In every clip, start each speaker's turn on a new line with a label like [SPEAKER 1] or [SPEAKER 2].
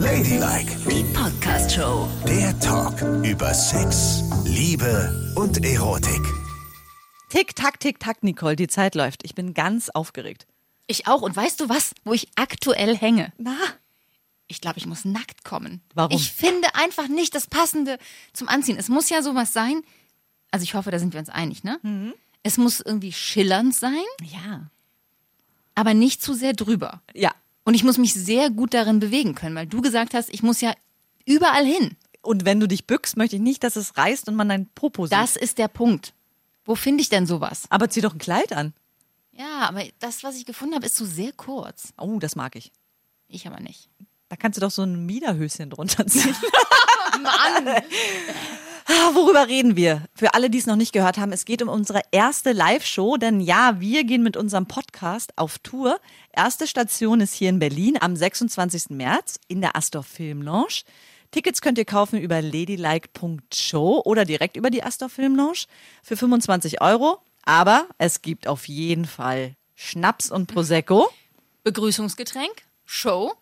[SPEAKER 1] Ladylike,
[SPEAKER 2] Die Podcast-Show.
[SPEAKER 1] der Talk über Sex, Liebe und Erotik.
[SPEAKER 3] Tick, tack, tick, tack, Nicole, die Zeit läuft. Ich bin ganz aufgeregt.
[SPEAKER 4] Ich auch. Und weißt du was, wo ich aktuell hänge?
[SPEAKER 3] Na,
[SPEAKER 4] Ich glaube, ich muss nackt kommen.
[SPEAKER 3] Warum?
[SPEAKER 4] Ich finde einfach nicht das Passende zum Anziehen. Es muss ja sowas sein. Also ich hoffe, da sind wir uns einig, ne?
[SPEAKER 3] Mhm.
[SPEAKER 4] Es muss irgendwie schillernd sein,
[SPEAKER 3] ja.
[SPEAKER 4] aber nicht zu sehr drüber.
[SPEAKER 3] Ja.
[SPEAKER 4] Und ich muss mich sehr gut darin bewegen können, weil du gesagt hast, ich muss ja überall hin.
[SPEAKER 3] Und wenn du dich bückst, möchte ich nicht, dass es reißt und man dein Popo sieht.
[SPEAKER 4] Das ist der Punkt. Wo finde ich denn sowas?
[SPEAKER 3] Aber zieh doch ein Kleid an.
[SPEAKER 4] Ja, aber das, was ich gefunden habe, ist so sehr kurz.
[SPEAKER 3] Oh, das mag ich.
[SPEAKER 4] Ich aber nicht.
[SPEAKER 3] Da kannst du doch so ein Miederhöschen drunter ziehen.
[SPEAKER 4] Mann!
[SPEAKER 3] Ah, Worüber reden wir? Für alle, die es noch nicht gehört haben, es geht um unsere erste Live-Show, denn ja, wir gehen mit unserem Podcast auf Tour. Erste Station ist hier in Berlin am 26. März in der Astor Film Lounge. Tickets könnt ihr kaufen über ladylike.show oder direkt über die Astor Film Lounge für 25 Euro. Aber es gibt auf jeden Fall Schnaps und Prosecco.
[SPEAKER 4] Begrüßungsgetränk, Show,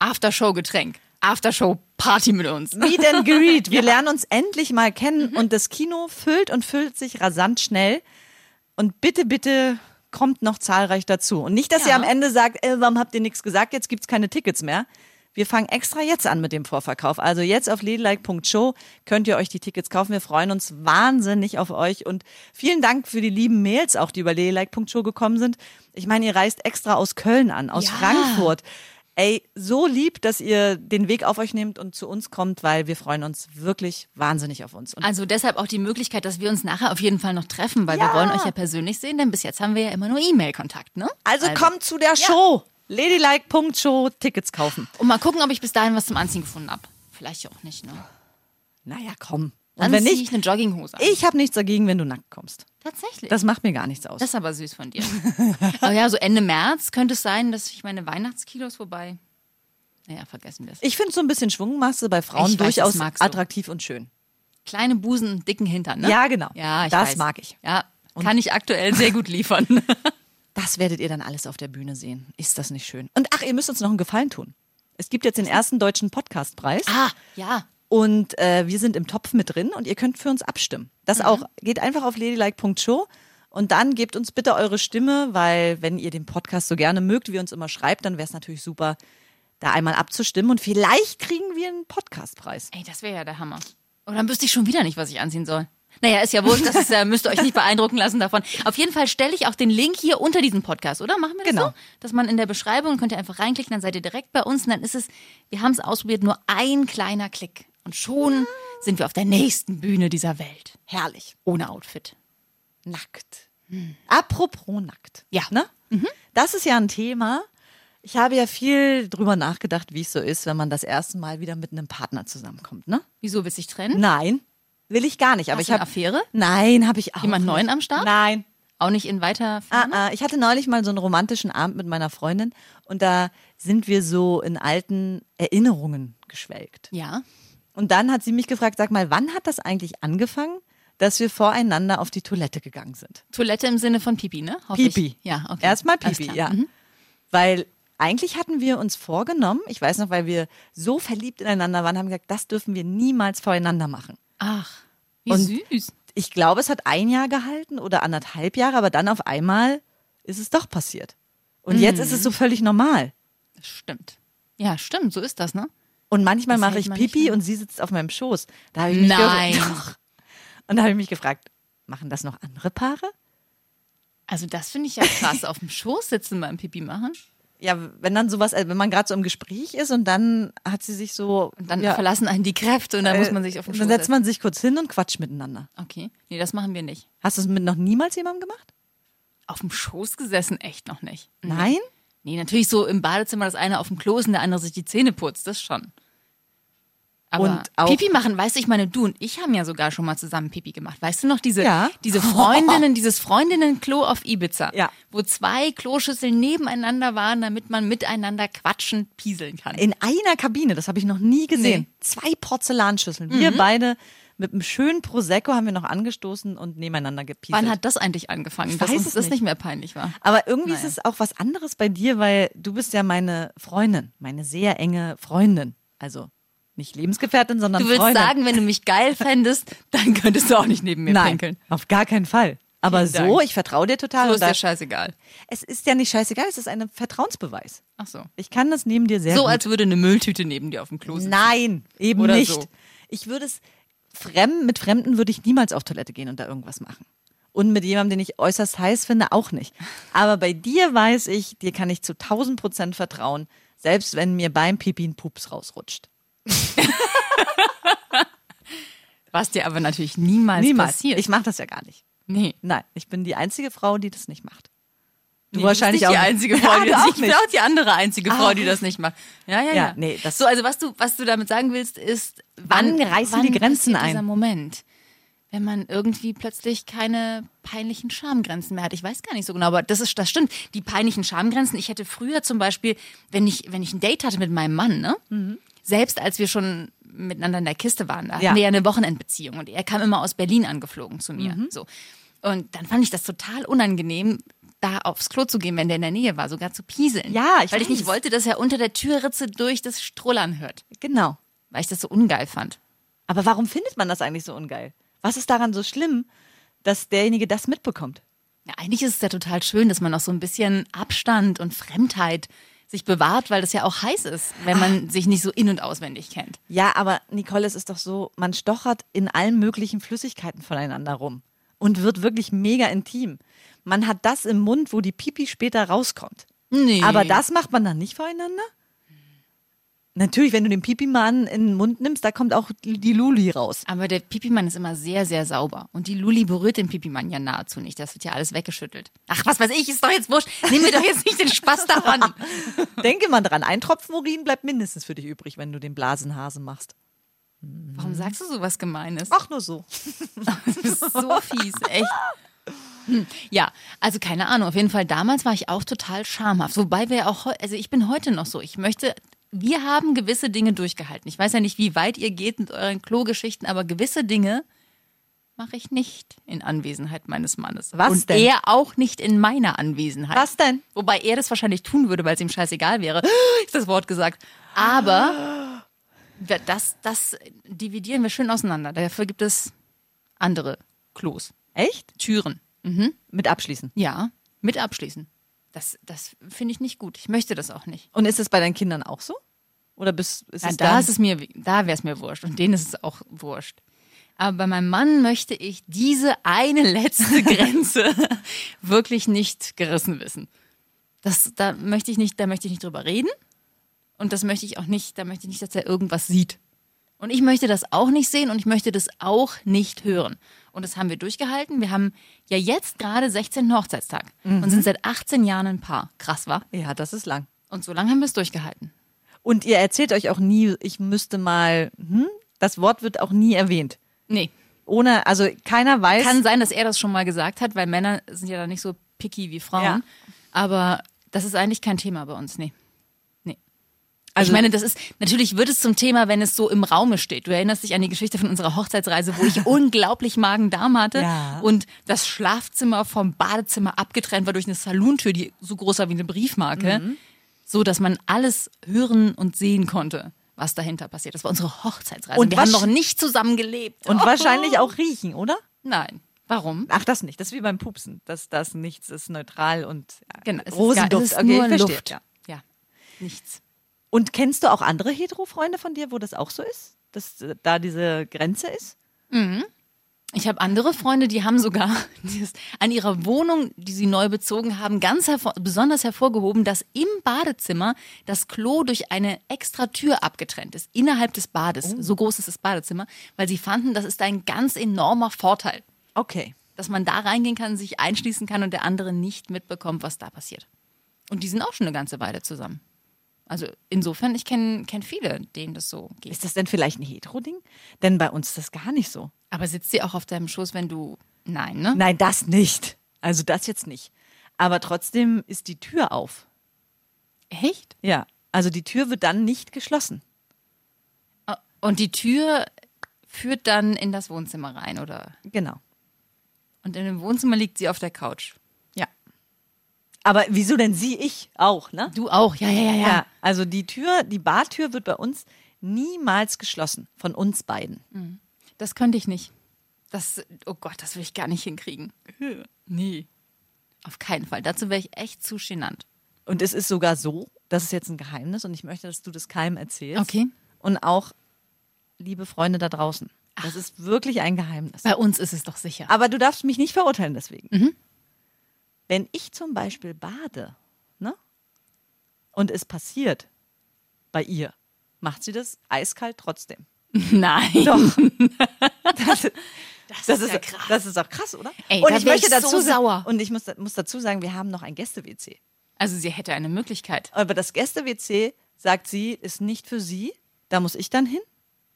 [SPEAKER 4] Aftershow-Getränk, Aftershow-Party mit uns.
[SPEAKER 3] Meet and Greet. Wir lernen uns endlich mal kennen und das Kino füllt und füllt sich rasant schnell. Und bitte, bitte kommt noch zahlreich dazu. Und nicht, dass ihr
[SPEAKER 4] Ja.
[SPEAKER 3] am Ende sagt, äh, warum habt ihr nichts gesagt, jetzt gibt's keine Tickets mehr. Wir fangen extra jetzt an mit dem Vorverkauf. Also jetzt auf ladylike.show könnt ihr euch die Tickets kaufen. Wir freuen uns wahnsinnig auf euch und vielen Dank für die lieben Mails auch, die über ladylike.show gekommen sind. Ich meine, ihr reist extra aus Köln an, aus
[SPEAKER 4] Ja.
[SPEAKER 3] Frankfurt. Ey, so lieb, dass ihr den Weg auf euch nehmt und zu uns kommt, weil wir freuen uns wirklich wahnsinnig auf uns. Und
[SPEAKER 4] Also deshalb auch die Möglichkeit, dass wir uns nachher auf jeden Fall noch treffen, weil wir
[SPEAKER 3] Ja.
[SPEAKER 4] wollen euch ja persönlich sehen, denn bis jetzt haben wir ja immer nur E-Mail-Kontakt, ne?
[SPEAKER 3] also, kommt zu der Show. Ladylike.show Tickets kaufen.
[SPEAKER 4] Und mal gucken, ob ich bis dahin was zum Anziehen gefunden habe. Vielleicht auch nicht, ne?
[SPEAKER 3] Naja, komm.
[SPEAKER 4] Dann
[SPEAKER 3] Und wenn nicht,
[SPEAKER 4] ich eine Jogginghose an.
[SPEAKER 3] ich habe nichts dagegen, wenn du nackt kommst.
[SPEAKER 4] Tatsächlich.
[SPEAKER 3] Das macht mir gar nichts aus.
[SPEAKER 4] Das ist aber süß von dir. aber ja, so Ende März könnte es sein, dass ich meine Weihnachtskilos vorbei. Naja, vergessen wir es.
[SPEAKER 3] Ich finde so ein bisschen Schwungmasse bei Frauen
[SPEAKER 4] Ich
[SPEAKER 3] durchaus attraktiv und schön.
[SPEAKER 4] Kleine Busen, dicken Hintern, ne?
[SPEAKER 3] Ja, genau.
[SPEAKER 4] Ja, ich
[SPEAKER 3] Das
[SPEAKER 4] weiß.
[SPEAKER 3] mag ich.
[SPEAKER 4] Ja, kann ich aktuell sehr gut liefern.
[SPEAKER 3] Das werdet ihr dann alles auf der Bühne sehen. Ist das nicht schön? Und ach, ihr müsst uns noch einen Gefallen tun. Es gibt jetzt den ersten deutschen Podcastpreis.
[SPEAKER 4] ah, ja.
[SPEAKER 3] Und äh, wir sind im Topf mit drin und ihr könnt für uns abstimmen. Das
[SPEAKER 4] Mhm.
[SPEAKER 3] auch, geht einfach auf ladylike.show und dann gebt uns bitte eure Stimme, weil wenn ihr den Podcast so gerne mögt, wie uns immer schreibt, dann wäre es natürlich super, da einmal abzustimmen und vielleicht kriegen wir einen Podcastpreis.
[SPEAKER 4] Ey, das wäre ja der Hammer. Und dann wüsste ich schon wieder nicht, was ich anziehen soll. Naja, ist ja wurscht, das ist, äh, müsst ihr euch nicht beeindrucken lassen davon. Auf jeden Fall stelle ich auch den Link hier unter diesem Podcast, oder? Machen wir das
[SPEAKER 3] Genau.
[SPEAKER 4] so? Dass man in der Beschreibung, könnt ihr einfach reinklicken, dann seid ihr direkt bei uns und dann ist es, wir haben es ausprobiert, nur ein kleiner Klick. Und schon sind wir auf der nächsten Bühne dieser Welt.
[SPEAKER 3] Herrlich.
[SPEAKER 4] Ohne Outfit.
[SPEAKER 3] Nackt. Apropos nackt.
[SPEAKER 4] Ja.
[SPEAKER 3] Ne? Das ist ja ein Thema. Ich habe ja viel drüber nachgedacht, wie es so ist, wenn man das erste Mal wieder mit einem Partner zusammenkommt, ne?
[SPEAKER 4] Wieso willst du dich trennen?
[SPEAKER 3] Nein, will ich gar nicht. Aber
[SPEAKER 4] Hast
[SPEAKER 3] ich
[SPEAKER 4] du eine
[SPEAKER 3] habe
[SPEAKER 4] Affäre?
[SPEAKER 3] Nein, habe ich auch.
[SPEAKER 4] Jemand
[SPEAKER 3] nicht.
[SPEAKER 4] Neuen am Start?
[SPEAKER 3] Nein.
[SPEAKER 4] Auch nicht in weiter
[SPEAKER 3] Ah, ah. Ich hatte neulich mal so einen romantischen Abend mit meiner Freundin und da sind wir so in alten Erinnerungen geschwelgt.
[SPEAKER 4] Ja.
[SPEAKER 3] Und dann hat sie mich gefragt, sag mal, wann hat das eigentlich angefangen, dass wir voreinander auf die Toilette gegangen sind?
[SPEAKER 4] Toilette im Sinne von Pipi, ne? Hoffe ich.
[SPEAKER 3] Pipi.
[SPEAKER 4] Ja, okay.
[SPEAKER 3] Erstmal Pipi, ja.
[SPEAKER 4] Mhm.
[SPEAKER 3] Weil eigentlich hatten wir uns vorgenommen, ich weiß noch, weil wir so verliebt ineinander waren, haben gesagt, das dürfen wir niemals voreinander machen.
[SPEAKER 4] Ach, wie
[SPEAKER 3] Und-
[SPEAKER 4] süß.
[SPEAKER 3] Ich glaube, es hat ein Jahr gehalten oder anderthalb Jahre, aber dann auf einmal ist es doch passiert. Und jetzt ist
[SPEAKER 4] Mhm.
[SPEAKER 3] es so völlig normal.
[SPEAKER 4] Das stimmt. Ja, stimmt, so ist das, ne?
[SPEAKER 3] Und manchmal mache ich Pipi und sie sitzt auf meinem Schoß. Da habe ich mich
[SPEAKER 4] Nein.
[SPEAKER 3] Und da habe ich mich gefragt, machen das noch andere Paare?
[SPEAKER 4] Also das finde ich ja krass, auf dem Schoß sitzen beim Pipi machen.
[SPEAKER 3] Ja, wenn dann sowas, äh, wenn man gerade so im Gespräch ist und dann hat sie sich so.
[SPEAKER 4] Und dann
[SPEAKER 3] ja,
[SPEAKER 4] verlassen einen die Kräfte und dann muss man sich auf den
[SPEAKER 3] Äh,
[SPEAKER 4] Schoß
[SPEAKER 3] Dann setzt man sich kurz hin und quatscht miteinander.
[SPEAKER 4] Okay, nee, das machen wir nicht.
[SPEAKER 3] Hast du es mit noch niemals jemandem gemacht?
[SPEAKER 4] Auf dem Schoß gesessen, echt noch nicht.
[SPEAKER 3] Nein?
[SPEAKER 4] Nee, natürlich so im Badezimmer, das eine auf dem Klo ist und der andere sich die Zähne putzt, das schon. Aber
[SPEAKER 3] Und auch-
[SPEAKER 4] Pipi machen, weißt du, ich meine, du und ich haben ja sogar schon mal zusammen Pipi gemacht. Weißt du noch, diese,
[SPEAKER 3] Ja.
[SPEAKER 4] diese Freundinnen, dieses Freundinnen-Klo auf Ibiza,
[SPEAKER 3] Ja.
[SPEAKER 4] wo zwei Kloschüsseln nebeneinander waren, damit man miteinander quatschend pieseln kann.
[SPEAKER 3] In einer Kabine, das habe ich noch nie gesehen.
[SPEAKER 4] Nee.
[SPEAKER 3] Zwei Porzellanschüsseln. Wir beide mit einem schönen Prosecco haben wir noch angestoßen und nebeneinander gepieselt.
[SPEAKER 4] Wann hat das eigentlich angefangen,
[SPEAKER 3] Ich
[SPEAKER 4] dass
[SPEAKER 3] weiß
[SPEAKER 4] uns
[SPEAKER 3] es
[SPEAKER 4] das
[SPEAKER 3] nicht.
[SPEAKER 4] nicht mehr peinlich war?
[SPEAKER 3] Aber irgendwie
[SPEAKER 4] Naja.
[SPEAKER 3] ist es auch was anderes bei dir, weil du bist ja meine Freundin, meine sehr enge Freundin. Also nicht Lebensgefährtin, sondern
[SPEAKER 4] Du würdest
[SPEAKER 3] Freundin.
[SPEAKER 4] sagen, wenn du mich geil fändest, dann könntest du auch nicht neben mir
[SPEAKER 3] Nein,
[SPEAKER 4] pinkeln.
[SPEAKER 3] auf gar keinen Fall. Aber
[SPEAKER 4] Vielen
[SPEAKER 3] so,
[SPEAKER 4] Dank.
[SPEAKER 3] ich vertraue dir total.
[SPEAKER 4] So ist dir scheißegal.
[SPEAKER 3] es ist ja nicht scheißegal, es ist ein Vertrauensbeweis.
[SPEAKER 4] Ach so.
[SPEAKER 3] Ich kann das neben dir sehr
[SPEAKER 4] So,
[SPEAKER 3] gut.
[SPEAKER 4] als würde eine Mülltüte neben dir auf dem Klo sitzen.
[SPEAKER 3] Nein, eben
[SPEAKER 4] Oder
[SPEAKER 3] nicht.
[SPEAKER 4] so.
[SPEAKER 3] Ich würde es fremd, mit Fremden würde ich niemals auf Toilette gehen und da irgendwas machen. Und mit jemandem, den ich äußerst heiß finde, auch nicht. Aber bei dir weiß ich, dir kann ich zu 1000 Prozent vertrauen, selbst wenn mir beim Pipi ein Pups rausrutscht.
[SPEAKER 4] Was dir aber natürlich niemals,
[SPEAKER 3] Niemals.
[SPEAKER 4] passiert.
[SPEAKER 3] Ich mache das ja gar nicht.
[SPEAKER 4] nee.
[SPEAKER 3] Nein, ich bin die einzige Frau, die das nicht macht. Du
[SPEAKER 4] Nee,
[SPEAKER 3] wahrscheinlich
[SPEAKER 4] bist nicht
[SPEAKER 3] auch
[SPEAKER 4] die einzige Frau,
[SPEAKER 3] Ja,
[SPEAKER 4] die das nicht. Ich bin auch die andere einzige Frau,
[SPEAKER 3] Ah.
[SPEAKER 4] die das nicht macht. Ja, ja,
[SPEAKER 3] Ja,
[SPEAKER 4] ja.
[SPEAKER 3] nee, das-
[SPEAKER 4] so, also was du, was du damit sagen willst, ist,
[SPEAKER 3] Wann reißen
[SPEAKER 4] wann
[SPEAKER 3] die Grenzen ein?
[SPEAKER 4] Dieser Moment, wenn man irgendwie plötzlich keine peinlichen Schamgrenzen mehr hat. Ich weiß gar nicht so genau, aber das ist, das stimmt. Die peinlichen Schamgrenzen. Ich hätte früher zum Beispiel, wenn ich, wenn ich ein Date hatte mit meinem Mann, ne? Selbst als wir schon miteinander in der Kiste waren, da.
[SPEAKER 3] Ja.
[SPEAKER 4] hatten wir ja eine Wochenendbeziehung und er kam immer aus Berlin angeflogen zu mir.
[SPEAKER 3] Mhm.
[SPEAKER 4] So. Und dann fand ich das total unangenehm, da aufs Klo zu gehen, wenn der in der Nähe war, sogar zu pieseln.
[SPEAKER 3] Ja, ich
[SPEAKER 4] Weil ich nicht
[SPEAKER 3] weiß.
[SPEAKER 4] wollte, dass er unter der Türritze durch das Strullern hört.
[SPEAKER 3] Genau.
[SPEAKER 4] Weil ich das so ungeil fand.
[SPEAKER 3] Aber warum findet man das eigentlich so ungeil? Was ist daran so schlimm, dass derjenige das mitbekommt?
[SPEAKER 4] Ja, eigentlich ist es ja total schön, dass man noch so ein bisschen Abstand und Fremdheit sich bewahrt, weil das ja auch heiß ist, wenn man sich nicht so in- und auswendig kennt.
[SPEAKER 3] Ja, aber Nicole, es ist doch so, man stochert in allen möglichen Flüssigkeiten voneinander rum und wird wirklich mega intim. Man hat das im Mund, wo die Pipi später rauskommt.
[SPEAKER 4] Nee.
[SPEAKER 3] Aber das macht man dann nicht voreinander? Natürlich, wenn du den Pipi-Mann in den Mund nimmst, da kommt auch die Luli raus.
[SPEAKER 4] Aber der Pipimann ist immer sehr, sehr sauber. Und die Luli berührt den Pipimann ja nahezu nicht. Das wird ja alles weggeschüttelt. Ach, was weiß ich, ist doch jetzt wurscht. Nimm mir doch jetzt nicht den Spaß daran.
[SPEAKER 3] Denke mal dran, ein Tropfen Urin bleibt mindestens für dich übrig, wenn du den Blasenhase machst.
[SPEAKER 4] Warum sagst du sowas Gemeines?
[SPEAKER 3] Ach, nur so.
[SPEAKER 4] Du bist so fies, echt. Hm, Ja, also keine Ahnung. Auf jeden Fall damals war ich auch total schamhaft. Wobei wir ja auch, also ich bin heute noch so. Ich möchte, wir haben gewisse Dinge durchgehalten. Ich weiß ja nicht, wie weit ihr geht mit euren Klogeschichten, aber gewisse Dinge mache ich nicht in Anwesenheit meines Mannes.
[SPEAKER 3] Was
[SPEAKER 4] Und
[SPEAKER 3] denn?
[SPEAKER 4] er auch nicht in meiner Anwesenheit.
[SPEAKER 3] Was denn?
[SPEAKER 4] Wobei er das wahrscheinlich tun würde, weil es ihm scheißegal wäre. Ist das Wort gesagt. Aber das, das dividieren wir schön auseinander. Dafür gibt es andere Klos.
[SPEAKER 3] Echt?
[SPEAKER 4] Türen.
[SPEAKER 3] Mit abschließen.
[SPEAKER 4] Ja, mit abschließen. Das, das finde ich nicht gut. Ich möchte das auch nicht.
[SPEAKER 3] Und ist es bei deinen Kindern auch so? Oder bist, ist
[SPEAKER 4] Ja,
[SPEAKER 3] es
[SPEAKER 4] da ist es mir, da wäre es mir wurscht. Und denen ist es auch wurscht. Aber bei meinem Mann möchte ich diese eine letzte Grenze wirklich nicht gerissen wissen. Das, da möchte ich nicht, da möchte ich nicht drüber reden. Und das möchte ich auch nicht, da möchte ich nicht, dass er irgendwas sieht. Und ich möchte das auch nicht sehen und ich möchte das auch nicht hören. Und das haben wir durchgehalten. Wir haben ja jetzt gerade 16. Hochzeitstag und sind seit 18 Jahren ein Paar. Krass, war.
[SPEAKER 3] Ja, das ist lang.
[SPEAKER 4] Und so lange haben wir es durchgehalten.
[SPEAKER 3] Und ihr erzählt euch auch nie, ich müsste mal, hm? Das Wort wird auch nie erwähnt.
[SPEAKER 4] Nee,
[SPEAKER 3] Ohne, also keiner weiß.
[SPEAKER 4] Kann sein, dass er das schon mal gesagt hat, weil Männer sind ja da nicht so picky wie Frauen.
[SPEAKER 3] Ja.
[SPEAKER 4] Aber das ist eigentlich kein Thema bei uns. Nee.
[SPEAKER 3] Also-
[SPEAKER 4] ich meine, das ist, natürlich wird es zum Thema, wenn es so im Raume steht. Du erinnerst dich an die Geschichte von unserer Hochzeitsreise, wo ich unglaublich Magen-Darm hatte
[SPEAKER 3] Ja.
[SPEAKER 4] und das Schlafzimmer vom Badezimmer abgetrennt war durch eine Salontür, die so groß war wie eine Briefmarke,
[SPEAKER 3] Mhm.
[SPEAKER 4] so dass man alles hören und sehen konnte, was dahinter passiert. Das war unsere Hochzeitsreise.
[SPEAKER 3] Und
[SPEAKER 4] wir haben noch nicht zusammen gelebt.
[SPEAKER 3] und wahrscheinlich auch riechen, oder?
[SPEAKER 4] Nein. Warum?
[SPEAKER 3] Ach, das nicht. Das ist wie beim Pupsen. Das, das nichts ist neutral und ja,
[SPEAKER 4] Genau, es
[SPEAKER 3] Rosenduft.
[SPEAKER 4] Ist,
[SPEAKER 3] okay,
[SPEAKER 4] nur
[SPEAKER 3] verstehe.
[SPEAKER 4] Luft.
[SPEAKER 3] Ja.
[SPEAKER 4] Ja, nichts.
[SPEAKER 3] Und kennst du auch andere Hetero-Freunde von dir, wo das auch so ist? Dass äh, da diese Grenze ist?
[SPEAKER 4] Ich habe andere Freunde, die haben sogar dieses, an ihrer Wohnung, die sie neu bezogen haben, ganz hervor, besonders hervorgehoben, dass im Badezimmer das Klo durch eine extra Tür abgetrennt ist, innerhalb des Bades.
[SPEAKER 3] Oh.
[SPEAKER 4] So groß ist das Badezimmer, weil sie fanden, das ist ein ganz enormer Vorteil,
[SPEAKER 3] Okay.
[SPEAKER 4] dass man da reingehen kann, sich einschließen kann und der andere nicht mitbekommt, was da passiert. Und die sind auch schon eine ganze Weile zusammen. Also insofern, ich kenne kenn viele, denen das so geht.
[SPEAKER 3] Ist das denn vielleicht ein Hetero-Ding? Denn bei uns ist das gar nicht so.
[SPEAKER 4] Aber sitzt sie auch auf deinem Schoß, wenn du. Nein, ne?
[SPEAKER 3] Nein, das nicht. Also das jetzt nicht. Aber trotzdem ist die Tür auf.
[SPEAKER 4] Echt?
[SPEAKER 3] Ja. Also die Tür wird dann nicht geschlossen.
[SPEAKER 4] Und die Tür führt dann in das Wohnzimmer rein, oder?
[SPEAKER 3] Genau.
[SPEAKER 4] Und in dem Wohnzimmer liegt sie auf der Couch.
[SPEAKER 3] Aber wieso denn sie? Ich auch, ne?
[SPEAKER 4] Du auch, ja, ja, ja, ja.
[SPEAKER 3] Ja, also die Tür, die Bartür wird bei uns niemals geschlossen von uns beiden.
[SPEAKER 4] Das könnte ich nicht. Das, oh Gott, das will ich gar nicht hinkriegen. Nee. Auf keinen Fall. Dazu wäre ich echt zu genannt.
[SPEAKER 3] Und es ist sogar so, das ist jetzt ein Geheimnis und ich möchte, dass du das keinem erzählst.
[SPEAKER 4] Okay.
[SPEAKER 3] Und auch, liebe Freunde da draußen, das ist wirklich ein Geheimnis.
[SPEAKER 4] Bei uns ist es doch sicher.
[SPEAKER 3] Aber du darfst mich nicht verurteilen deswegen. Wenn ich zum Beispiel bade, ne? Und es passiert bei ihr, macht sie das eiskalt trotzdem.
[SPEAKER 4] Nein.
[SPEAKER 3] Doch. das,
[SPEAKER 4] Das, ist ja krass.
[SPEAKER 3] Das ist auch krass, oder?
[SPEAKER 4] Ey,
[SPEAKER 3] und ich möchte
[SPEAKER 4] ich
[SPEAKER 3] dazu
[SPEAKER 4] so
[SPEAKER 3] sa-
[SPEAKER 4] sauer.
[SPEAKER 3] Und ich muss, muss dazu sagen, wir haben noch ein Gäste-WC.
[SPEAKER 4] Also sie hätte eine Möglichkeit.
[SPEAKER 3] Aber das Gäste-WC, sagt sie, ist nicht für sie. Da muss ich dann hin.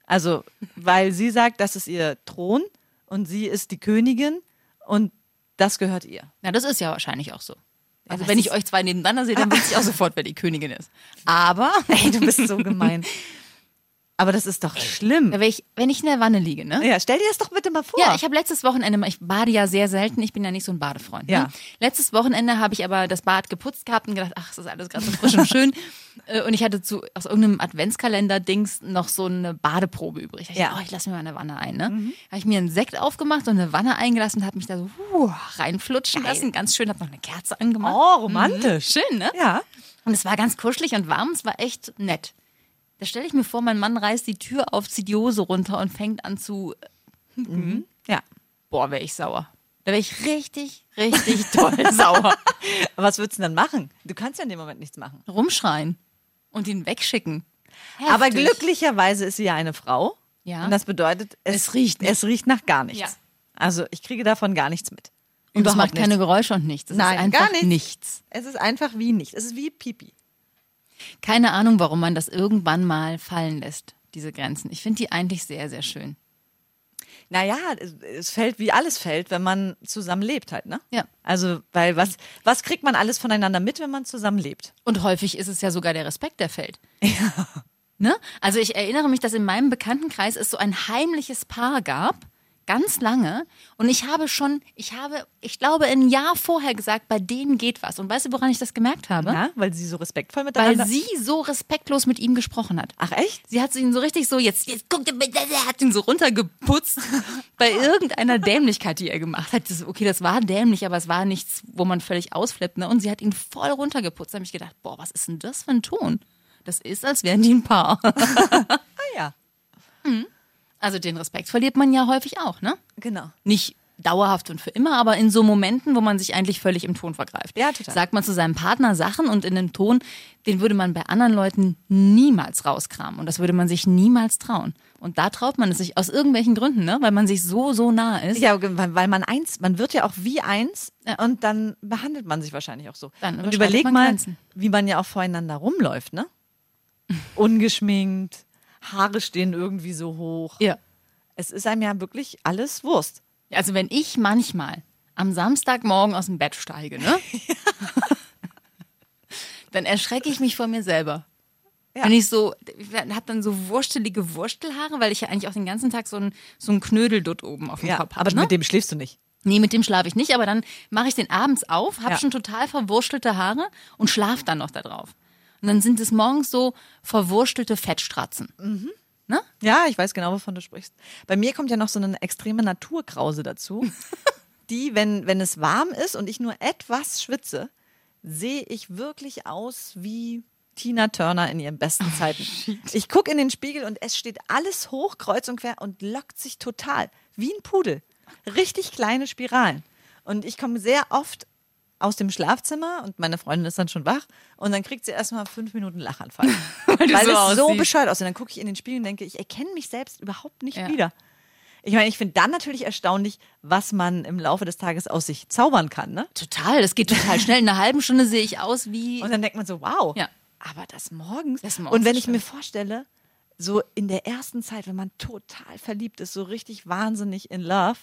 [SPEAKER 3] Also, weil sie sagt, das ist ihr Thron und sie ist die Königin und das gehört ihr.
[SPEAKER 4] Na, das ist ja wahrscheinlich auch so. Also wenn ich euch zwei nebeneinander sehe, dann weiß ich auch sofort, wer die Königin ist. Aber
[SPEAKER 3] Ey, du bist so gemein. Aber das ist doch schlimm.
[SPEAKER 4] wenn ich, wenn ich in der Wanne liege, ne?
[SPEAKER 3] Ja, stell dir das doch bitte mal vor.
[SPEAKER 4] Ja, ich habe letztes Wochenende, ich bade ja sehr selten, ich bin ja nicht so ein Badefreund.
[SPEAKER 3] Ja.
[SPEAKER 4] Ne? Letztes Wochenende habe ich aber das Bad geputzt gehabt und gedacht, ach, es ist alles gerade so frisch und schön. Äh, Und ich hatte zu, aus irgendeinem Adventskalender-Dings noch so eine Badeprobe übrig. Da dachte
[SPEAKER 3] Ja. Mhm.
[SPEAKER 4] ich, oh, ich lasse mir mal eine Wanne ein. Ne? Habe ich mir einen Sekt aufgemacht und eine Wanne eingelassen und habe mich da so uh, reinflutschen lassen. Ganz schön, habe noch eine Kerze angemacht.
[SPEAKER 3] oh, romantisch.
[SPEAKER 4] Schön, ne?
[SPEAKER 3] Ja.
[SPEAKER 4] Und es war ganz kuschelig und warm, es war echt nett. Da stelle ich mir vor, mein Mann reißt die Tür auf, zieht die Hose runter und fängt an zu
[SPEAKER 3] Ja.
[SPEAKER 4] boah, wäre ich sauer. Da wäre ich richtig, richtig toll sauer.
[SPEAKER 3] Aber was würdest du denn dann machen? Du kannst ja in dem Moment nichts machen.
[SPEAKER 4] Rumschreien und ihn wegschicken.
[SPEAKER 3] Aber
[SPEAKER 4] Heftig.
[SPEAKER 3] glücklicherweise ist sie ja eine Frau.
[SPEAKER 4] Ja.
[SPEAKER 3] Und das bedeutet, es,
[SPEAKER 4] Es riecht nicht.
[SPEAKER 3] es riecht nach gar nichts.
[SPEAKER 4] Ja.
[SPEAKER 3] Also ich kriege davon gar nichts mit.
[SPEAKER 4] Und es macht keine
[SPEAKER 3] nichts.
[SPEAKER 4] Geräusche und nichts. Es
[SPEAKER 3] Nein,
[SPEAKER 4] ist einfach
[SPEAKER 3] gar nichts.
[SPEAKER 4] nichts.
[SPEAKER 3] Es ist einfach wie nichts. Es ist wie Pipi.
[SPEAKER 4] Keine Ahnung, warum man das irgendwann mal fallen lässt, diese Grenzen. Ich finde die eigentlich sehr, sehr schön.
[SPEAKER 3] Naja, es, es fällt, wie alles fällt, wenn man zusammen lebt halt, ne?
[SPEAKER 4] Ja.
[SPEAKER 3] Also, weil was, was kriegt man alles voneinander mit, wenn man zusammen lebt?
[SPEAKER 4] Und häufig ist es ja sogar der Respekt, der fällt. Ne? Also ich erinnere mich, dass in meinem Bekanntenkreis es so ein heimliches Paar gab, ganz lange. Und ich habe schon, ich habe, ich glaube, ein Jahr vorher gesagt, bei denen geht was. Und weißt du, woran ich das gemerkt habe?
[SPEAKER 3] Ja, weil sie so respektvoll
[SPEAKER 4] Weil
[SPEAKER 3] miteinander
[SPEAKER 4] sie so respektlos mit ihm gesprochen hat.
[SPEAKER 3] Ach echt?
[SPEAKER 4] Sie hat ihn so richtig so, jetzt, jetzt guck dir bitte, er hat ihn so runtergeputzt bei irgendeiner Dämlichkeit, die er gemacht hat. Das, okay, das war dämlich, aber es war nichts, wo man völlig ausflippt. Ne? Und sie hat ihn voll runtergeputzt. Da habe ich gedacht, boah, was ist denn das für ein Ton? Das ist, als wären die ein Paar.
[SPEAKER 3] Ah ja,
[SPEAKER 4] Also den Respekt verliert man ja häufig auch, ne?
[SPEAKER 3] genau.
[SPEAKER 4] Nicht dauerhaft und für immer, aber in so Momenten, wo man sich eigentlich völlig im Ton vergreift.
[SPEAKER 3] Ja, total.
[SPEAKER 4] Sagt man zu seinem Partner Sachen und in einem Ton, den würde man bei anderen Leuten niemals rauskramen und das würde man sich niemals trauen. Und da traut man es sich aus irgendwelchen Gründen, ne? Weil man sich so, so nah ist.
[SPEAKER 3] Ja, weil man eins, man wird ja auch wie eins
[SPEAKER 4] Ja.
[SPEAKER 3] und dann behandelt man sich wahrscheinlich auch so.
[SPEAKER 4] Dann
[SPEAKER 3] und überleg
[SPEAKER 4] man
[SPEAKER 3] mal,
[SPEAKER 4] Grenzen.
[SPEAKER 3] wie man ja auch voreinander rumläuft, ne? Ungeschminkt, Haare stehen irgendwie so hoch.
[SPEAKER 4] Ja.
[SPEAKER 3] Es ist einem ja wirklich alles Wurst.
[SPEAKER 4] Also wenn ich manchmal am Samstagmorgen aus dem Bett steige, ne? dann erschrecke ich mich vor mir selber.
[SPEAKER 3] Ja.
[SPEAKER 4] Wenn ich so, ich habe dann so wurstelige Wurstelhaare, weil ich ja eigentlich auch den ganzen Tag so einen so einen Knödeldutt oben auf dem
[SPEAKER 3] Ja,
[SPEAKER 4] Kopf habe.
[SPEAKER 3] aber
[SPEAKER 4] ne?
[SPEAKER 3] mit dem schläfst du nicht.
[SPEAKER 4] Nee, mit dem schlafe ich nicht, aber dann mache ich den abends auf, habe
[SPEAKER 3] Ja.
[SPEAKER 4] schon total verwurstelte Haare und schlaf dann noch da drauf. Und dann sind es morgens so verwurstelte Fettstratzen. Ne?
[SPEAKER 3] Ja, ich weiß genau, wovon du sprichst. Bei mir kommt ja noch so eine extreme Naturkrause dazu, die, wenn, wenn es warm ist und ich nur etwas schwitze, sehe ich wirklich aus wie Tina Turner in ihren besten Zeiten. ich gucke in den Spiegel und es steht alles hoch, kreuz und quer und lockt sich total. Wie ein Pudel. Richtig kleine Spiralen. Und ich komme sehr oft aus dem Schlafzimmer und meine Freundin ist dann schon wach und dann kriegt sie erstmal fünf Minuten Lachanfall. Weil,
[SPEAKER 4] du
[SPEAKER 3] es
[SPEAKER 4] so
[SPEAKER 3] so bescheuert aussieht. Dann gucke ich in den Spiegel und denke, ich erkenne mich selbst überhaupt nicht
[SPEAKER 4] Ja.
[SPEAKER 3] wieder. Ich meine, ich finde dann natürlich erstaunlich, was man im Laufe des Tages aus sich zaubern kann. Ne?
[SPEAKER 4] Total, das geht total schnell. In einer halben Stunde sehe ich aus wie.
[SPEAKER 3] Und dann denkt man so, wow.
[SPEAKER 4] Ja.
[SPEAKER 3] Aber das morgens.
[SPEAKER 4] Das morgens
[SPEAKER 3] und wenn ich mir
[SPEAKER 4] schön.
[SPEAKER 3] vorstelle, so in der ersten Zeit, wenn man total verliebt ist, so richtig wahnsinnig in Love,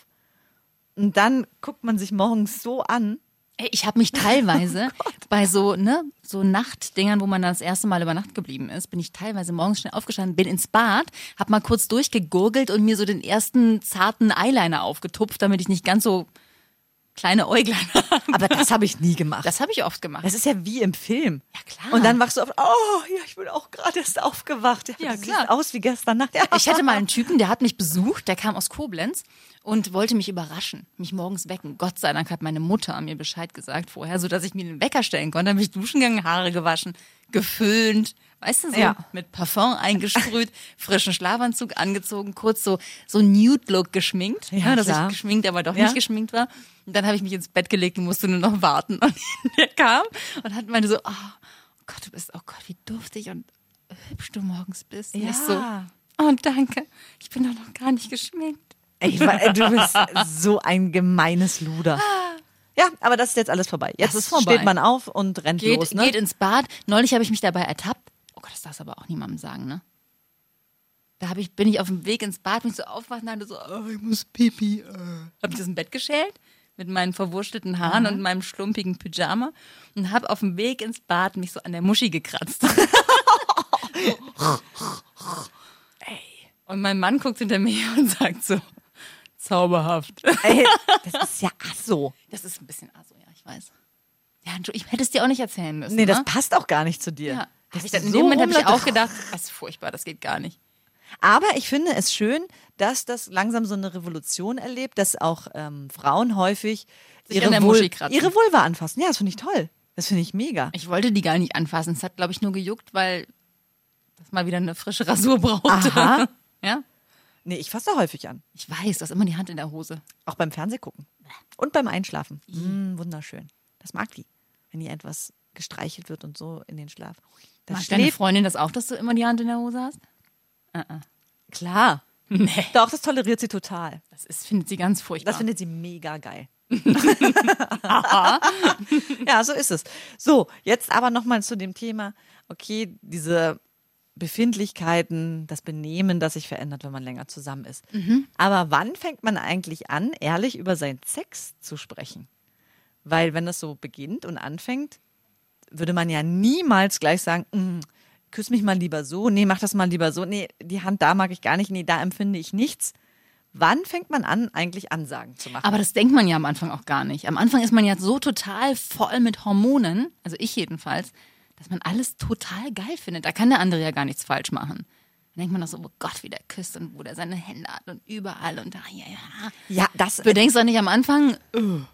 [SPEAKER 3] und dann guckt man sich morgens so an.
[SPEAKER 4] Ich habe mich teilweise bei so, ne, so Nachtdingern, wo man dann das erste Mal über Nacht geblieben ist, bin ich teilweise morgens schnell aufgestanden, bin ins Bad, hab mal kurz durchgegurgelt und mir so den ersten zarten Eyeliner aufgetupft, damit ich nicht ganz so kleine Äuglein haben.
[SPEAKER 3] Aber das habe ich nie gemacht.
[SPEAKER 4] Das habe ich oft gemacht.
[SPEAKER 3] Das ist ja wie im Film.
[SPEAKER 4] Ja, klar.
[SPEAKER 3] Und dann wachst du auf, oh, ja, ich bin auch gerade erst aufgewacht. Ja,
[SPEAKER 4] Ja, klar.
[SPEAKER 3] Siehst aus wie gestern Nacht. Ja.
[SPEAKER 4] Ich hatte mal einen Typen, der hat mich besucht, der kam aus Koblenz und wollte mich überraschen, mich morgens wecken. Gott sei Dank hat meine Mutter mir Bescheid gesagt vorher, so dass ich mir den Wecker stellen konnte. Dann bin ich duschen gegangen, Haare gewaschen, geföhnt, weißt du, so
[SPEAKER 3] Ja.
[SPEAKER 4] mit Parfum eingesprüht, frischen Schlafanzug angezogen, kurz so so Nude-Look geschminkt,
[SPEAKER 3] Ja,
[SPEAKER 4] ne, dass
[SPEAKER 3] klar.
[SPEAKER 4] ich geschminkt, aber doch
[SPEAKER 3] Ja.
[SPEAKER 4] nicht geschminkt war. Und dann habe ich mich ins Bett gelegt und musste nur noch warten. Und der kam und hat meinte so, oh Gott, du bist, oh Gott, wie duftig und hübsch du morgens bist.
[SPEAKER 3] Ja.
[SPEAKER 4] so, oh danke, ich bin doch noch gar nicht geschminkt.
[SPEAKER 3] Ey, du bist so ein gemeines Luder. Ja, aber das ist jetzt alles vorbei. Jetzt
[SPEAKER 4] ist vorbei.
[SPEAKER 3] steht man auf und rennt
[SPEAKER 4] Geht,
[SPEAKER 3] los. Ne?
[SPEAKER 4] geht ins Bad. Neulich habe ich mich dabei ertappt. Oh Gott, das darfst aber auch niemandem sagen, ne? Da hab ich, bin ich auf dem Weg ins Bad, mich so aufwacht und dachte so, oh, ich muss pipi. Äh. Hab ich das im Bett geschält mit meinen verwurschtelten Haaren und meinem schlumpigen Pyjama und hab auf dem Weg ins Bad mich so an der Muschi gekratzt. Ey. Und mein Mann guckt hinter mir und sagt so, zauberhaft.
[SPEAKER 3] Ey, das ist ja asso.
[SPEAKER 4] Das ist ein bisschen aso, ja, ich weiß. Ja, ich hätte es dir auch nicht erzählen müssen.
[SPEAKER 3] Nee, das
[SPEAKER 4] ne?
[SPEAKER 3] passt auch gar nicht zu dir.
[SPEAKER 4] Ja.
[SPEAKER 3] Das
[SPEAKER 4] Hab ich
[SPEAKER 3] ist
[SPEAKER 4] dann, in
[SPEAKER 3] so
[SPEAKER 4] dem Moment habe ich auch gedacht, das ist furchtbar, das geht gar nicht.
[SPEAKER 3] Aber ich finde es schön, dass das langsam so eine Revolution erlebt, dass auch ähm, Frauen häufig
[SPEAKER 4] Sich
[SPEAKER 3] ihre, Vul ihre Vulva anfassen. Ja, das finde ich toll. Das finde ich mega.
[SPEAKER 4] Ich wollte die gar nicht anfassen. Es hat, glaube ich, nur gejuckt, weil das mal wieder eine frische Rasur brauchte.
[SPEAKER 3] Aha.
[SPEAKER 4] Ja?
[SPEAKER 3] Nee, ich fasse da häufig an.
[SPEAKER 4] Ich weiß, du hast immer die Hand in der Hose.
[SPEAKER 3] Auch beim Fernsehgucken. Und beim Einschlafen. Mm, wunderschön. Das mag die. Wenn ihr etwas gestreichelt wird und so in den Schlaf. Das
[SPEAKER 4] Mag deine. Freundin das auch, dass du immer die Hand in der Hose hast?
[SPEAKER 3] Klar.
[SPEAKER 4] Nee.
[SPEAKER 3] Doch, das toleriert sie total.
[SPEAKER 4] Das ist, findet sie ganz furchtbar.
[SPEAKER 3] Das findet sie mega geil. ja, so ist es. So, jetzt aber nochmal zu dem Thema, okay, diese Befindlichkeiten, das Benehmen, das sich verändert, wenn man länger zusammen ist. Aber wann fängt man eigentlich an, ehrlich über seinen Sex zu sprechen? Weil wenn das so beginnt und anfängt, würde man ja niemals gleich sagen, "Mm, küss mich mal lieber so, nee, mach das mal lieber so, nee, die Hand da mag ich gar nicht, nee, da empfinde ich nichts. Wann fängt man an, eigentlich Ansagen zu machen?
[SPEAKER 4] Aber das denkt man ja am Anfang auch gar nicht. Am Anfang ist man ja so total voll mit Hormonen, also ich jedenfalls, dass man alles total geil findet. Da kann der andere ja gar nichts falsch machen. Dann denkt man doch so, oh Gott, wie der küsst und wo der seine Hände hat und überall und da, ja, ja.
[SPEAKER 3] ja, das
[SPEAKER 4] Du denkst doch nicht am Anfang, "Ugh."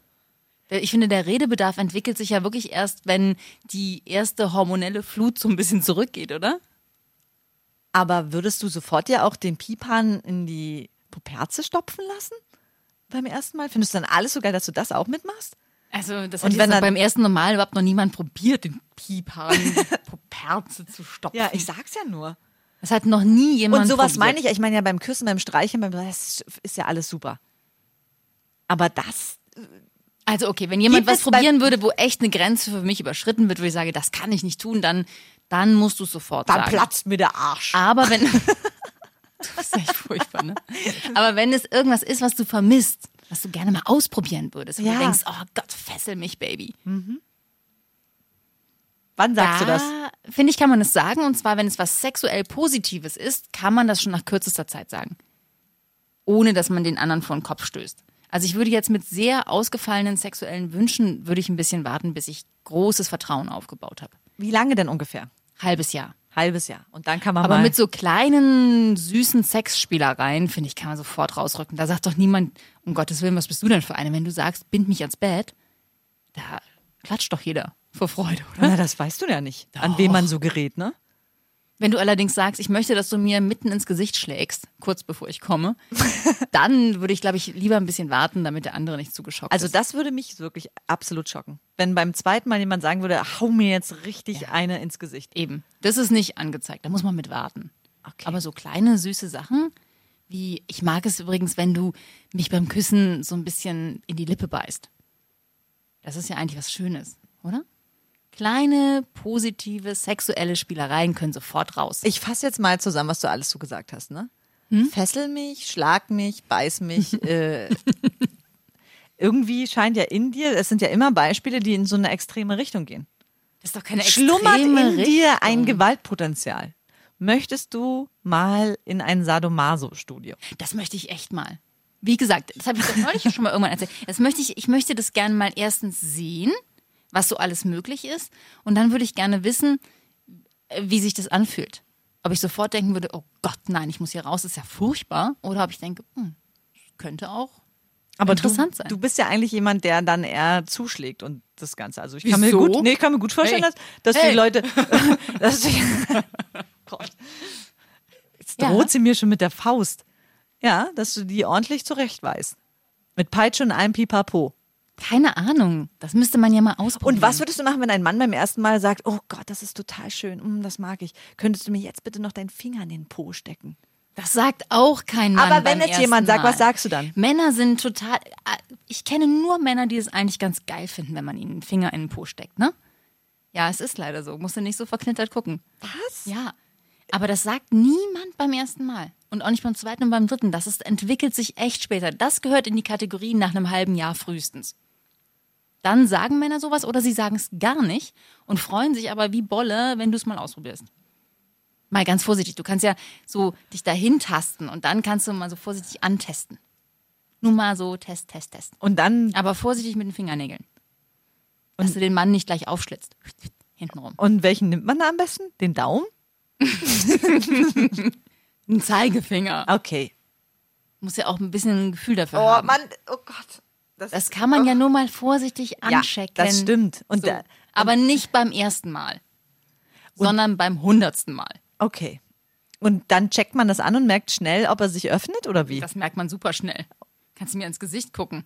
[SPEAKER 4] ich finde, der Redebedarf entwickelt sich ja wirklich erst, wenn die erste hormonelle Flut so ein bisschen zurückgeht, oder?
[SPEAKER 3] Aber würdest du sofort ja auch den Piepan in die Puperze stopfen lassen? Beim ersten Mal? Findest du dann alles so geil, dass du das auch mitmachst?
[SPEAKER 4] Also, das hat
[SPEAKER 3] wenn
[SPEAKER 4] jetzt
[SPEAKER 3] dann-
[SPEAKER 4] beim ersten Mal überhaupt noch niemand probiert, den Piephahn in die Puperze zu stopfen.
[SPEAKER 3] sag's ja nur.
[SPEAKER 4] Das hat noch nie jemand
[SPEAKER 3] Und sowas
[SPEAKER 4] probiert.
[SPEAKER 3] meine ich, ja. ich meine ja beim Küssen, beim Streicheln, beim das ist ja alles super. Aber das,
[SPEAKER 4] Also okay, wenn jemand was probieren würde, wo echt eine Grenze für mich überschritten wird, wo ich sage, das kann ich nicht tun, dann, dann musst du sofort
[SPEAKER 3] dann
[SPEAKER 4] sagen.
[SPEAKER 3] platzt mir der Arsch.
[SPEAKER 4] Aber wenn. du bist echt furchtbar, ne? Aber wenn es irgendwas ist, was du vermisst, was du gerne mal ausprobieren würdest, wo
[SPEAKER 3] Ja.
[SPEAKER 4] du denkst, oh Gott, fessel mich, Baby.
[SPEAKER 3] Wann sagst du das?
[SPEAKER 4] Da, finde ich, kann man es sagen. Und zwar, wenn es was sexuell Positives ist, kann man das schon nach kürzester Zeit sagen. Ohne, dass man den anderen vor den Kopf stößt. Also ich würde jetzt mit sehr ausgefallenen sexuellen Wünschen, würde ich ein bisschen warten, bis ich großes Vertrauen aufgebaut habe.
[SPEAKER 3] Wie lange denn ungefähr?
[SPEAKER 4] Halbes Jahr.
[SPEAKER 3] Halbes Jahr. Und dann kann man
[SPEAKER 4] Aber
[SPEAKER 3] mal.
[SPEAKER 4] mit so kleinen, süßen Sexspielereien, finde ich, kann man sofort rausrücken. Da sagt doch niemand, um Gottes Willen, was bist du denn für eine? Wenn du sagst, bind mich ans Bett, da klatscht doch jeder vor Freude, oder?
[SPEAKER 3] Na, das weißt du ja nicht, an wem man so gerät, ne?
[SPEAKER 4] Wenn du allerdings sagst, ich möchte, dass du mir mitten ins Gesicht schlägst, kurz bevor ich komme, dann würde ich, glaube ich, lieber ein bisschen warten, damit der andere nicht zu geschockt
[SPEAKER 3] Also
[SPEAKER 4] ist.
[SPEAKER 3] das würde mich wirklich absolut schocken. Wenn beim zweiten Mal jemand sagen würde, hau mir jetzt richtig eine ins Gesicht.
[SPEAKER 4] Eben. Das ist nicht angezeigt. Da muss man mit warten.
[SPEAKER 3] Okay.
[SPEAKER 4] Aber so kleine, süße Sachen, wie, ich mag es übrigens, wenn du mich beim Küssen so ein bisschen in die Lippe beißt. Das ist ja eigentlich was Schönes, oder? Kleine, positive, sexuelle Spielereien können sofort raus.
[SPEAKER 3] Ich fasse jetzt mal zusammen, was du alles so gesagt hast, ne?
[SPEAKER 4] Hm?
[SPEAKER 3] Fessel mich, schlag mich, beiß mich. äh, irgendwie scheint ja in dir, es sind ja immer Beispiele, die in so eine extreme Richtung gehen.
[SPEAKER 4] Das ist doch keine
[SPEAKER 3] Schlummert
[SPEAKER 4] extreme
[SPEAKER 3] in dir
[SPEAKER 4] Richtung.
[SPEAKER 3] ein Gewaltpotenzial. Möchtest du mal in ein Sadomaso-Studio?
[SPEAKER 4] Das möchte ich echt mal. Wie gesagt, das habe ich neulich schon mal irgendwann erzählt. Das möchte ich, ich möchte das gerne mal erstens sehen, was so alles möglich ist. Und dann würde ich gerne wissen, äh, wie sich das anfühlt. Ob ich sofort denken würde, oh Gott, nein, ich muss hier raus, das ist ja furchtbar. Oder ob ich denke, hm, könnte auch
[SPEAKER 3] Aber
[SPEAKER 4] interessant
[SPEAKER 3] du,
[SPEAKER 4] sein.
[SPEAKER 3] Du bist ja eigentlich jemand, der dann eher zuschlägt und das Ganze. Also ich kann mir gut, nee, ich kann mir gut vorstellen,
[SPEAKER 4] Hey.
[SPEAKER 3] dass, dass
[SPEAKER 4] Hey.
[SPEAKER 3] die Leute, dass die, Gott. Jetzt
[SPEAKER 4] Ja.
[SPEAKER 3] droht sie mir schon mit der Faust. Ja, dass du die ordentlich zurechtweist. Mit Peitsche und allem Pipapo.
[SPEAKER 4] Keine Ahnung. Das müsste man ja mal ausprobieren.
[SPEAKER 3] Und was würdest du machen, wenn ein Mann beim ersten Mal sagt, oh Gott, das ist total schön, mm, das mag ich. Könntest du mir jetzt bitte noch deinen Finger in den Po stecken?
[SPEAKER 4] Das sagt auch kein Mann.
[SPEAKER 3] Aber wenn jetzt jemand sagt, was sagst du dann?
[SPEAKER 4] Männer sind total. äh, Ich kenne nur Männer, die es eigentlich ganz geil finden, wenn man ihnen den Finger in den Po steckt, ne? Ja, es ist leider so. Musst du nicht so verknittert gucken.
[SPEAKER 3] Was?
[SPEAKER 4] Ja. Aber das sagt niemand beim ersten Mal. Und auch nicht beim zweiten und beim dritten. Das ist, entwickelt sich echt später. Das gehört in die Kategorie nach einem halben Jahr frühestens. Dann sagen Männer sowas oder sie sagen es gar nicht und freuen sich aber wie Bolle, wenn du es mal ausprobierst. Mal ganz vorsichtig. Du kannst ja so dich dahin tasten und dann kannst du mal so vorsichtig antesten. Nur mal so Test, Test, Test.
[SPEAKER 3] Und dann,
[SPEAKER 4] Aber vorsichtig mit den Fingernägeln. Dass du den Mann nicht gleich aufschlitzt. Hintenrum.
[SPEAKER 3] und welchen nimmt man da am besten? Den Daumen?
[SPEAKER 4] Ein Zeigefinger.
[SPEAKER 3] Okay.
[SPEAKER 4] Muss ja auch ein bisschen ein Gefühl dafür
[SPEAKER 3] Oh
[SPEAKER 4] haben.
[SPEAKER 3] Mann, oh Gott.
[SPEAKER 4] Das kann man ja nur mal vorsichtig
[SPEAKER 3] Ja,
[SPEAKER 4] anchecken.
[SPEAKER 3] das stimmt. Und
[SPEAKER 4] so.
[SPEAKER 3] da-
[SPEAKER 4] Aber nicht beim ersten Mal, sondern beim hundertsten Mal.
[SPEAKER 3] Okay. Und dann checkt man das an und merkt schnell, ob er sich öffnet oder wie?
[SPEAKER 4] Das merkt man super schnell. Kannst du mir ins Gesicht gucken.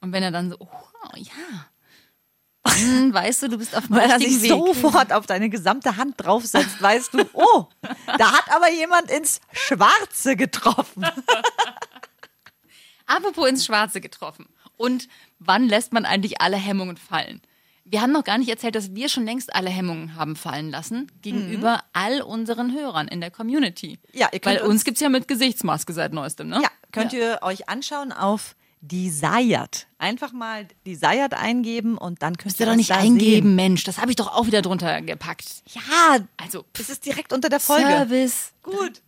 [SPEAKER 4] Und wenn er dann so, oh, ja, dann weißt du, du bist auf dem
[SPEAKER 3] Weil er sich
[SPEAKER 4] Weg.
[SPEAKER 3] sofort auf deine gesamte Hand draufsetzt, weißt du, oh, da hat aber jemand ins Schwarze getroffen.
[SPEAKER 4] Apropos ins Schwarze getroffen. Und wann lässt man eigentlich alle Hemmungen fallen? Wir haben noch gar nicht erzählt, dass wir schon längst alle Hemmungen haben fallen lassen gegenüber all unseren Hörern in der Community.
[SPEAKER 3] Mhm. Ja, ihr könnt
[SPEAKER 4] Weil
[SPEAKER 3] uns-
[SPEAKER 4] uns gibt's ja mit Gesichtsmaske seit neuestem, ne?
[SPEAKER 3] Ja, könnt ihr euch anschauen auf Desired. Einfach mal Desired eingeben und dann könnt
[SPEAKER 4] Müsst
[SPEAKER 3] ihr
[SPEAKER 4] doch nicht eingeben, Mensch. Das habe ich doch auch wieder drunter gepackt.
[SPEAKER 3] Sehen. Ja,
[SPEAKER 4] Also,
[SPEAKER 3] es ist direkt unter der Folge.
[SPEAKER 4] Service.
[SPEAKER 3] Gut.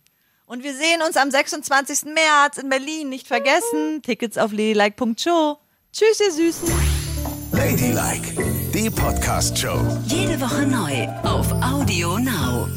[SPEAKER 3] Und wir sehen uns am 26. März in Berlin. Nicht vergessen, Tickets auf ladylike.show. Tschüss, ihr Süßen.
[SPEAKER 1] Ladylike, die Podcast-Show.
[SPEAKER 2] Jede Woche neu auf Audio Now.